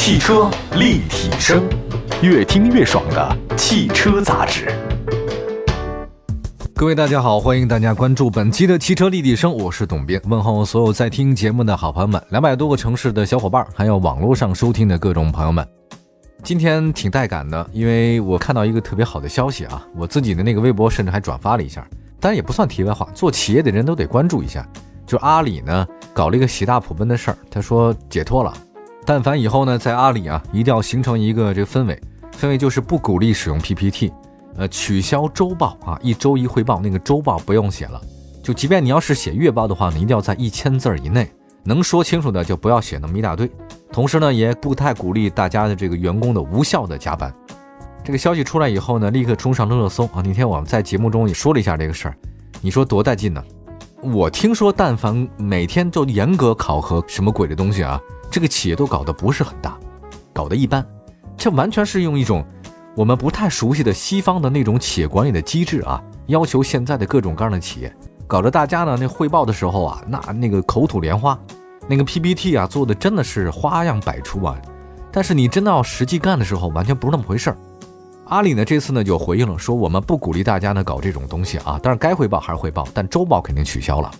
汽车立体声，越听越爽的汽车杂志。各位大家好，欢迎大家关注本期的汽车立体声，我是董斌，问候所有在听节目的好朋友们，两百多个城市的小伙伴，还有网络上收听的各种朋友们。今天挺带感的，因为我看到一个特别好的消息啊，我自己的那个微博甚至还转发了一下，当然也不算题外话，做企业的人都得关注一下。就阿里呢搞了一个喜大普奔的事儿，他说解脱了。但凡以后呢，在阿里啊，一定要形成一个这个氛围，氛围就是不鼓励使用 PPT，呃，取消周报啊，一周一汇报，那个周报不用写了。就即便你要是写月报的话呢，一定要在一千字以内，能说清楚的就不要写那么一大堆。同时呢，也不太鼓励大家的这个员工的无效的加班。这个消息出来以后呢，立刻冲上了热搜啊。那天我们在节目中也说了一下这个事儿，你说多带劲呢？我听说，但凡每天就严格考核什么鬼的东西啊。这个企业都搞得不是很大，搞得一般，这完全是用一种我们不太熟悉的西方的那种企业管理的机制啊，要求现在的各种各样的企业，搞得大家呢那汇报的时候啊，那那个口吐莲花，那个 PPT 啊做的真的是花样百出啊，但是你真的要实际干的时候，完全不是那么回事儿。阿里呢这次呢就回应了，说我们不鼓励大家呢搞这种东西啊，但是该汇报还是汇报，但周报肯定取消了。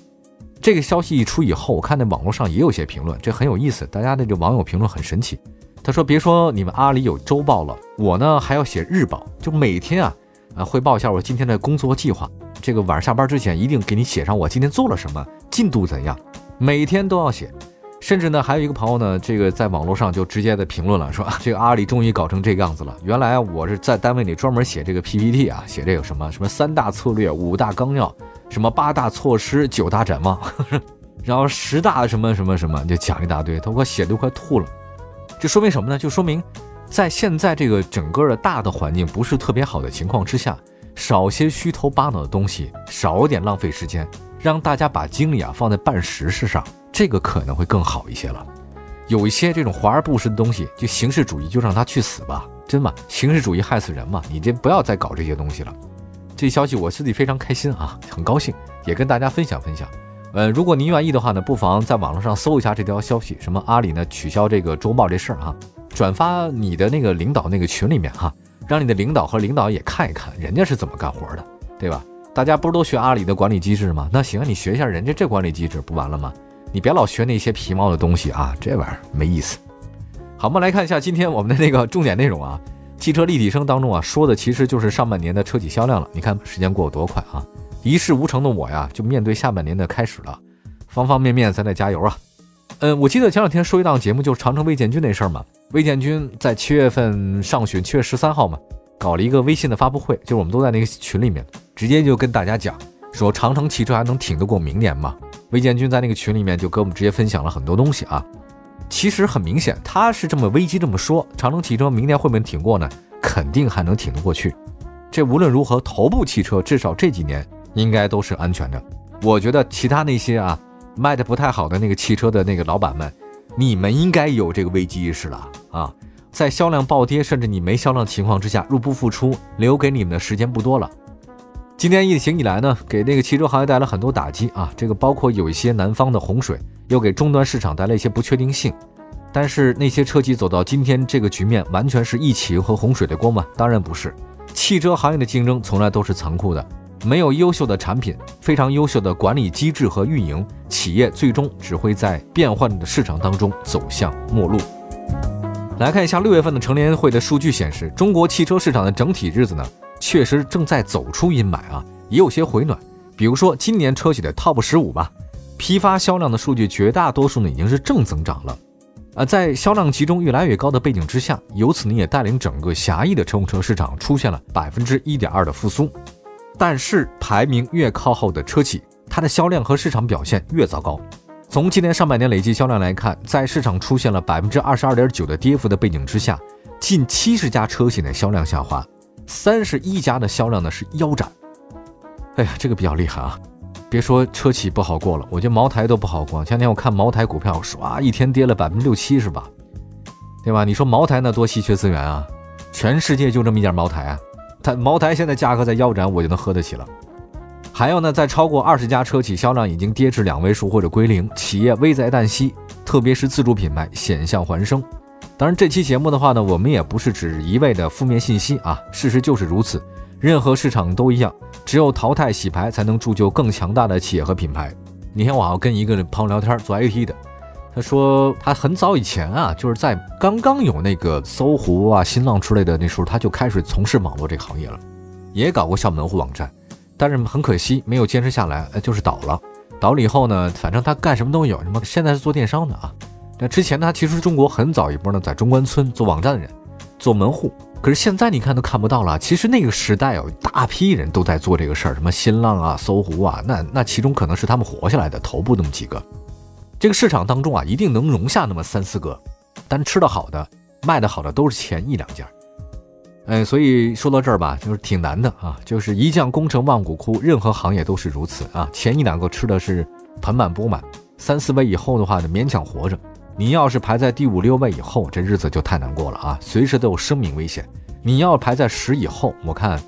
这个消息一出以后，我看那网络上也有些评论，这很有意思。大家的这网友评论很神奇，他说：“别说你们阿里有周报了，我呢还要写日报，就每天啊啊汇报一下我今天的工作计划。这个晚上下班之前一定给你写上我今天做了什么，进度怎样，每天都要写。甚至呢，还有一个朋友呢，这个在网络上就直接的评论了，说 这个阿里终于搞成这个样子了。原来我是在单位里专门写这个 PPT 啊，写这个什么什么三大策略、五大纲要。”什么八大措施、九大展望，然后十大什么什么什么，就讲一大堆，都快写都快吐了。这说明什么呢？就说明在现在这个整个的大的环境不是特别好的情况之下，少些虚头巴脑的东西，少点浪费时间，让大家把精力啊放在办实事上，这个可能会更好一些了。有一些这种华而不实的东西，就形式主义，就让他去死吧，真嘛，形式主义害死人嘛，你这不要再搞这些东西了。这消息我自己非常开心啊，很高兴，也跟大家分享分享。呃，如果您愿意的话呢，不妨在网络上搜一下这条消息，什么阿里呢取消这个周报这事儿啊，转发你的那个领导那个群里面哈，让你的领导和领导也看一看人家是怎么干活的，对吧？大家不是都学阿里的管理机制吗？那行，你学一下人家这管理机制不完了吗？你别老学那些皮毛的东西啊，这玩意儿没意思。好，我们来看一下今天我们的那个重点内容啊。汽车立体声当中啊，说的其实就是上半年的车企销量了。你看时间过得多快啊！一事无成的我呀，就面对下半年的开始了，方方面面咱得加油啊！嗯，我记得前两天说一档节目，就是长城魏建军那事儿嘛。魏建军在七月份上旬，七月十三号嘛，搞了一个微信的发布会，就是我们都在那个群里面，直接就跟大家讲说，长城汽车还能挺得过明年吗？魏建军在那个群里面就跟我们直接分享了很多东西啊。其实很明显，他是这么危机这么说，长城汽车明年会不会挺过呢？肯定还能挺得过去。这无论如何，头部汽车至少这几年应该都是安全的。我觉得其他那些啊卖的不太好的那个汽车的那个老板们，你们应该有这个危机意识了啊！在销量暴跌甚至你没销量情况之下，入不敷出，留给你们的时间不多了。今年疫情以来呢，给那个汽车行业带来很多打击啊，这个包括有一些南方的洪水。又给终端市场带来一些不确定性，但是那些车企走到今天这个局面，完全是疫情和洪水的锅吗？当然不是。汽车行业的竞争从来都是残酷的，没有优秀的产品，非常优秀的管理机制和运营，企业最终只会在变幻的市场当中走向末路。来看一下六月份的成联会的数据显示，中国汽车市场的整体日子呢，确实正在走出阴霾啊，也有些回暖。比如说今年车企的 TOP 十五吧。批发销量的数据绝大多数呢已经是正增长了，啊，在销量集中越来越高的背景之下，由此呢也带领整个狭义的乘用车市场出现了百分之一点二的复苏。但是排名越靠后的车企，它的销量和市场表现越糟糕。从今年上半年累计销量来看，在市场出现了百分之二十二点九的跌幅的背景之下，近七十家车企的销量下滑，三十一家的销量呢是腰斩。哎呀，这个比较厉害啊。别说车企不好过了，我觉得茅台都不好过。前天我看茅台股票，唰一天跌了百分之六七，是吧？对吧？你说茅台那多稀缺资源啊，全世界就这么一点茅台啊，它茅台现在价格在腰斩，我就能喝得起了。还有呢，在超过二十家车企销量已经跌至两位数或者归零，企业危在旦夕，特别是自主品牌险象环生。当然，这期节目的话呢，我们也不是只一味的负面信息啊，事实就是如此。任何市场都一样，只有淘汰洗牌，才能铸就更强大的企业和品牌。那天我好像跟一个朋友聊天，做 IT 的，他说他很早以前啊，就是在刚刚有那个搜狐啊、新浪之类的那时候，他就开始从事网络这个行业了，也搞过小门户网站，但是很可惜没有坚持下来，呃，就是倒了。倒了以后呢，反正他干什么都有，什么现在是做电商的啊。那之前他其实中国很早一波呢，在中关村做网站的人，做门户。可是现在你看都看不到了。其实那个时代有大批人都在做这个事儿，什么新浪啊、搜狐啊，那那其中可能是他们活下来的头部那么几个。这个市场当中啊，一定能容下那么三四个，但吃的好的、卖的好的都是前一两家。哎，所以说到这儿吧，就是挺难的啊。就是一将功成万骨枯，任何行业都是如此啊。前一两个吃的是盆满钵满，三四位以后的话呢，勉强活着。你要是排在第五六位以后，这日子就太难过了啊！随时都有生命危险。你要排在十以后，我看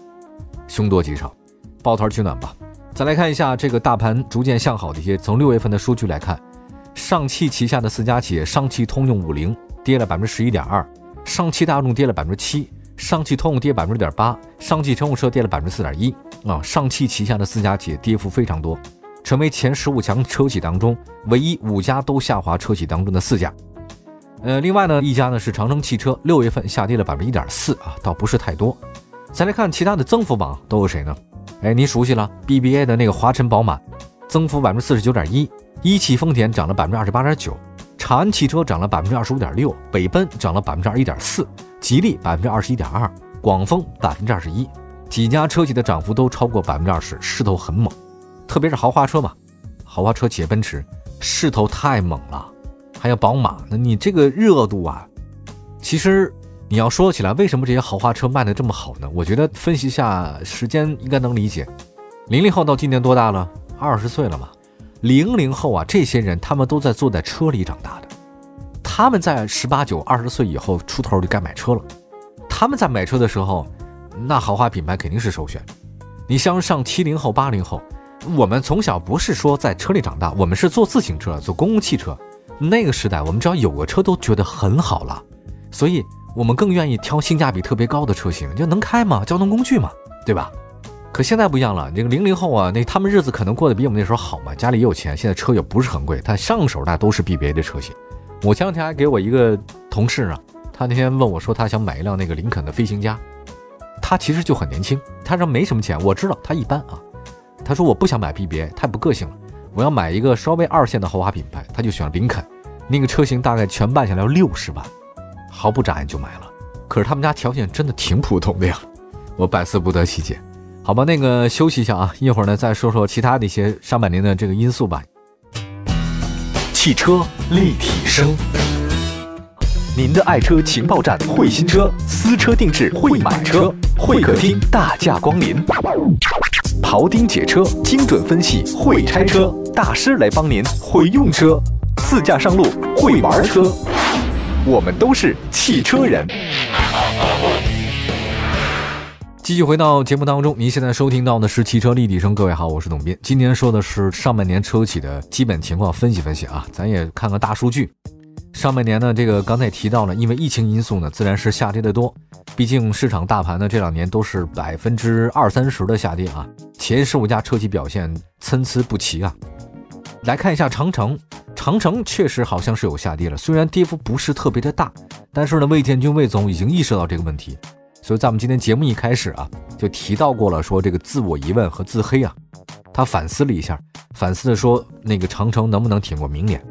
凶多吉少，抱团取暖吧。再来看一下这个大盘逐渐向好的一些，从六月份的数据来看，上汽旗下的四家企业，上汽通用五菱跌了百分之十一点二，上汽大众跌了百分之七，上汽通用跌百分之六点八，上汽乘用车跌了百分之四点一啊！上汽旗下的四家企业跌幅非常多。成为前十五强车企当中唯一五家都下滑车企当中的四家，呃，另外呢一家呢是长城汽车，六月份下跌了百分之一点四啊，倒不是太多。再来看其他的增幅榜都有谁呢？哎，您熟悉了，BBA 的那个华晨宝马，增幅百分之四十九点一；一汽丰田涨了百分之二十八点九；长安汽车涨了百分之二十五点六；北奔涨了百分之二十一点四；吉利百分之二十一点二；广丰百分之二十一。几家车企的涨幅都超过百分之二十，势头很猛。特别是豪华车嘛，豪华车企业奔驰势头太猛了，还有宝马，那你这个热度啊，其实你要说起来，为什么这些豪华车卖的这么好呢？我觉得分析一下时间应该能理解。零零后到今年多大了？二十岁了嘛。零零后啊，这些人他们都在坐在车里长大的，他们在十八九、二十岁以后出头就该买车了。他们在买车的时候，那豪华品牌肯定是首选。你像上七零后、八零后。我们从小不是说在车里长大，我们是坐自行车、坐公共汽车。那个时代，我们只要有个车都觉得很好了，所以我们更愿意挑性价比特别高的车型，就能开嘛，交通工具嘛，对吧？可现在不一样了，这个零零后啊，那他们日子可能过得比我们那时候好嘛，家里也有钱，现在车也不是很贵，他上手那都是 BBA 的车型。我前两天还给我一个同事啊，他那天问我说他想买一辆那个林肯的飞行家，他其实就很年轻，他说没什么钱，我知道他一般啊。他说：“我不想买 BBA，太不个性了。我要买一个稍微二线的豪华品牌。”他就选林肯，那个车型大概全办下来要六十万，毫不眨眼就买了。可是他们家条件真的挺普通的呀，我百思不得其解。好吧，那个休息一下啊，一会儿呢再说说其他的一些上半年的这个因素吧。汽车立体声，您的爱车情报站，会新车，私车定制，会买车，会客厅大驾光临。庖丁解车，精准分析；会拆车大师来帮您；会用车，自驾上路；会玩车，我们都是汽车人。继续回到节目当中，您现在收听到的是汽车立体声。各位好，我是董斌。今天说的是上半年车企的基本情况分析分析啊，咱也看看大数据。上半年呢，这个刚才也提到了，因为疫情因素呢，自然是下跌的多。毕竟市场大盘呢这两年都是百分之二三十的下跌啊，前十五家车企表现参差不齐啊。来看一下长城，长城确实好像是有下跌了，虽然跌幅不是特别的大，但是呢，魏建军魏总已经意识到这个问题，所以在我们今天节目一开始啊，就提到过了，说这个自我疑问和自黑啊，他反思了一下，反思的说那个长城能不能挺过明年。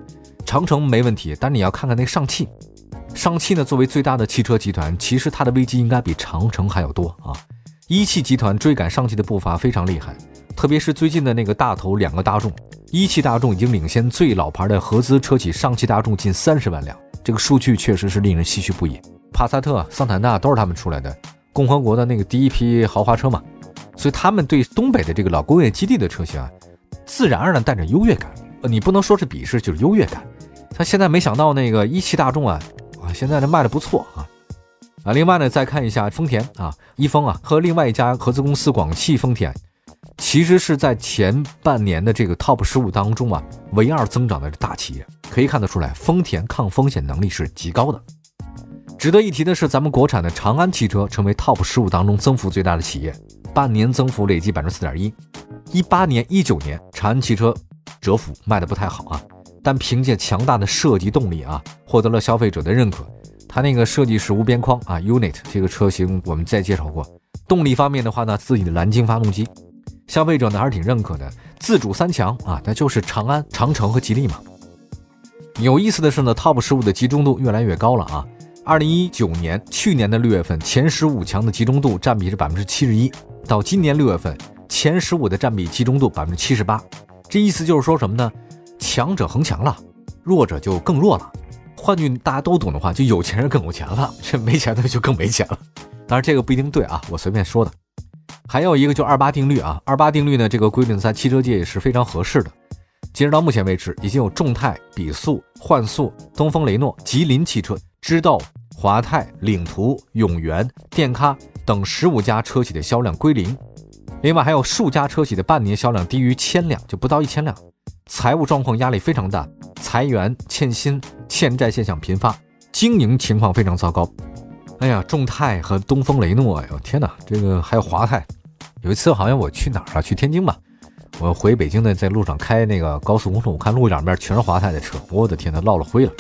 长城没问题，但你要看看那上汽，上汽呢作为最大的汽车集团，其实它的危机应该比长城还要多啊。一汽集团追赶上汽的步伐非常厉害，特别是最近的那个大头两个大众，一汽大众已经领先最老牌的合资车企上汽大众近三十万辆，这个数据确实是令人唏嘘不已。帕萨特、桑塔纳都是他们出来的，共和国的那个第一批豪华车嘛，所以他们对东北的这个老工业基地的车型啊，自然而然带着优越感。呃，你不能说是鄙视，就是优越感。他现在没想到那个一汽大众啊，啊，现在这卖的不错啊，啊，另外呢，再看一下丰田啊，一丰啊和另外一家合资公司广汽丰田，其实是在前半年的这个 TOP 十五当中啊，唯二增长的大企业，可以看得出来，丰田抗风险能力是极高的。值得一提的是，咱们国产的长安汽车成为 TOP 十五当中增幅最大的企业，半年增幅累计百分之四点一。一八年、一九年，长安汽车折服卖的不太好啊，但凭借强大的设计动力啊，获得了消费者的认可。它那个设计是无边框啊，Unit 这个车型我们再介绍过。动力方面的话呢，自己的蓝鲸发动机，消费者呢还是挺认可的。自主三强啊，那就是长安、长城和吉利嘛。有意思的是呢，TOP 十五的集中度越来越高了啊。二零一九年去年的六月份，前十五强的集中度占比是百分之七十一，到今年六月份，前十五的占比集中度百分之七十八。这意思就是说什么呢？强者恒强了，弱者就更弱了。换句大家都懂的话，就有钱人更有钱了，这 没钱的就更没钱了。当然这个不一定对啊，我随便说的。还有一个就二八定律啊，二八定律呢，这个规定在汽车界也是非常合适的。截止到目前为止，已经有众泰、比速、幻速、东风雷诺、吉林汽车、知道、华泰、领途、永源、电咖等十五家车企的销量归零，另外还有数家车企的半年销量低于千辆，就不到一千辆，财务状况压力非常大，裁员、欠薪、欠债现象频发，经营情况非常糟糕。哎呀，众泰和东风雷诺，哎呦天哪，这个还有华泰，有一次好像我去哪儿啊？去天津吧。我回北京呢，在路上开那个高速公路，我看路两边全是华泰的车，我的天，它落了灰了。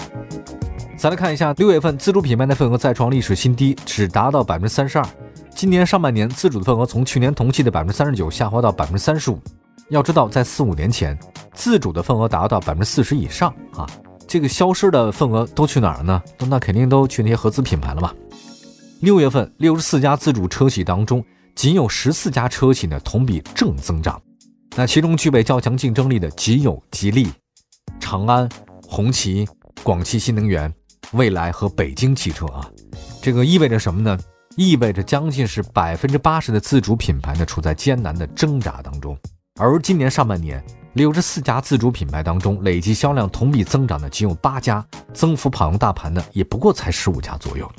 再来看一下，六月份自主品牌的份额再创历史新低，只达到百分之三十二。今年上半年自主的份额从去年同期的百分之三十九下滑到百分之三十五。要知道，在四五年前，自主的份额达到百分之四十以上啊。这个消失的份额都去哪儿了呢？那肯定都去那些合资品牌了嘛。六月份，六十四家自主车企当中，仅有十四家车企呢同比正增长。那其中具备较强竞争力的，仅有吉利、长安、红旗、广汽新能源、蔚来和北京汽车啊。这个意味着什么呢？意味着将近是百分之八十的自主品牌呢处在艰难的挣扎当中。而今年上半年，六十四家自主品牌当中，累计销量同比增长的仅有八家，增幅跑赢大盘的也不过才十五家左右。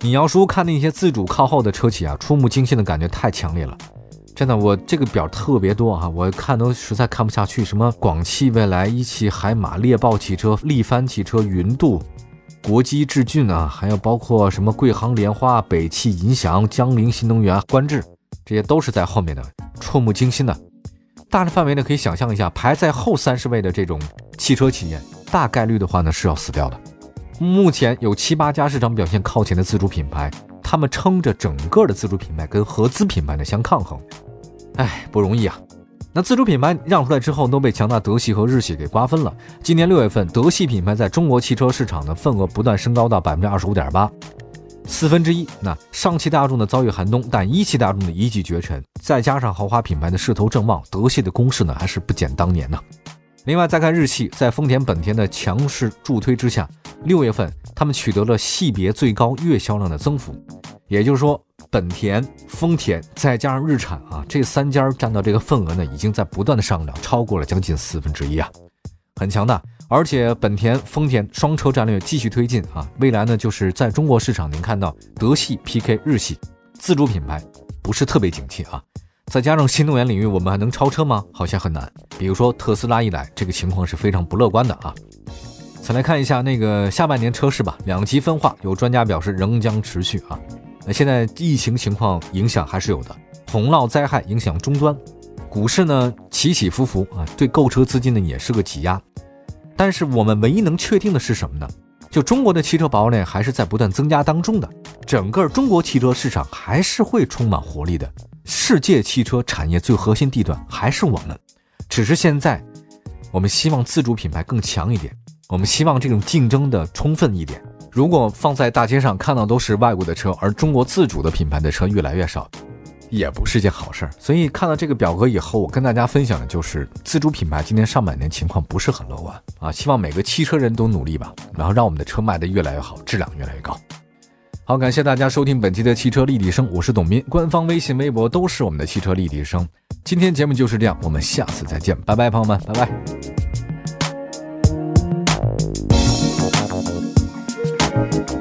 你要说看那些自主靠后的车企啊，触目惊心的感觉太强烈了。真的，我这个表特别多哈，我看都实在看不下去。什么广汽未来、一汽海马、猎豹汽车、力帆汽车、云度、国机智骏啊，还有包括什么贵航莲花、北汽银翔、江铃新能源、观致，这些都是在后面的，触目惊心的。大的范围呢，可以想象一下，排在后三十位的这种汽车企业，大概率的话呢是要死掉的。目前有七八家市场表现靠前的自主品牌，他们撑着整个的自主品牌跟合资品牌呢相抗衡。哎，不容易啊！那自主品牌让出来之后，都被强大德系和日系给瓜分了。今年六月份，德系品牌在中国汽车市场的份额不断升高到百分之二十五点八，四分之一。那上汽大众的遭遇寒冬，但一汽大众的一骑绝尘，再加上豪华品牌的势头正旺，德系的攻势呢还是不减当年呢。另外再看日系，在丰田、本田的强势助推之下，六月份他们取得了系别最高月销量的增幅，也就是说。本田、丰田再加上日产啊，这三家占到这个份额呢，已经在不断的上涨，超过了将近四分之一啊，很强大。而且本田、丰田双车战略继续推进啊，未来呢就是在中国市场，您看到德系 PK 日系，自主品牌不是特别景气啊。再加上新能源领域，我们还能超车吗？好像很难。比如说特斯拉一来，这个情况是非常不乐观的啊。再来看一下那个下半年车市吧，两极分化，有专家表示仍将持续啊。那现在疫情情况影响还是有的，洪涝灾害影响终端，股市呢起起伏伏啊，对购车资金呢也是个挤压。但是我们唯一能确定的是什么呢？就中国的汽车保有量还是在不断增加当中的，整个中国汽车市场还是会充满活力的。世界汽车产业最核心地段还是我们，只是现在我们希望自主品牌更强一点，我们希望这种竞争的充分一点。如果放在大街上看到都是外国的车，而中国自主的品牌的车越来越少，也不是件好事儿。所以看到这个表格以后，我跟大家分享的就是自主品牌今年上半年情况不是很乐观啊。希望每个汽车人都努力吧，然后让我们的车卖得越来越好，质量越来越高。好，感谢大家收听本期的汽车立体声，我是董斌，官方微信、微博都是我们的汽车立体声。今天节目就是这样，我们下次再见，拜拜，朋友们，拜拜。Thank you.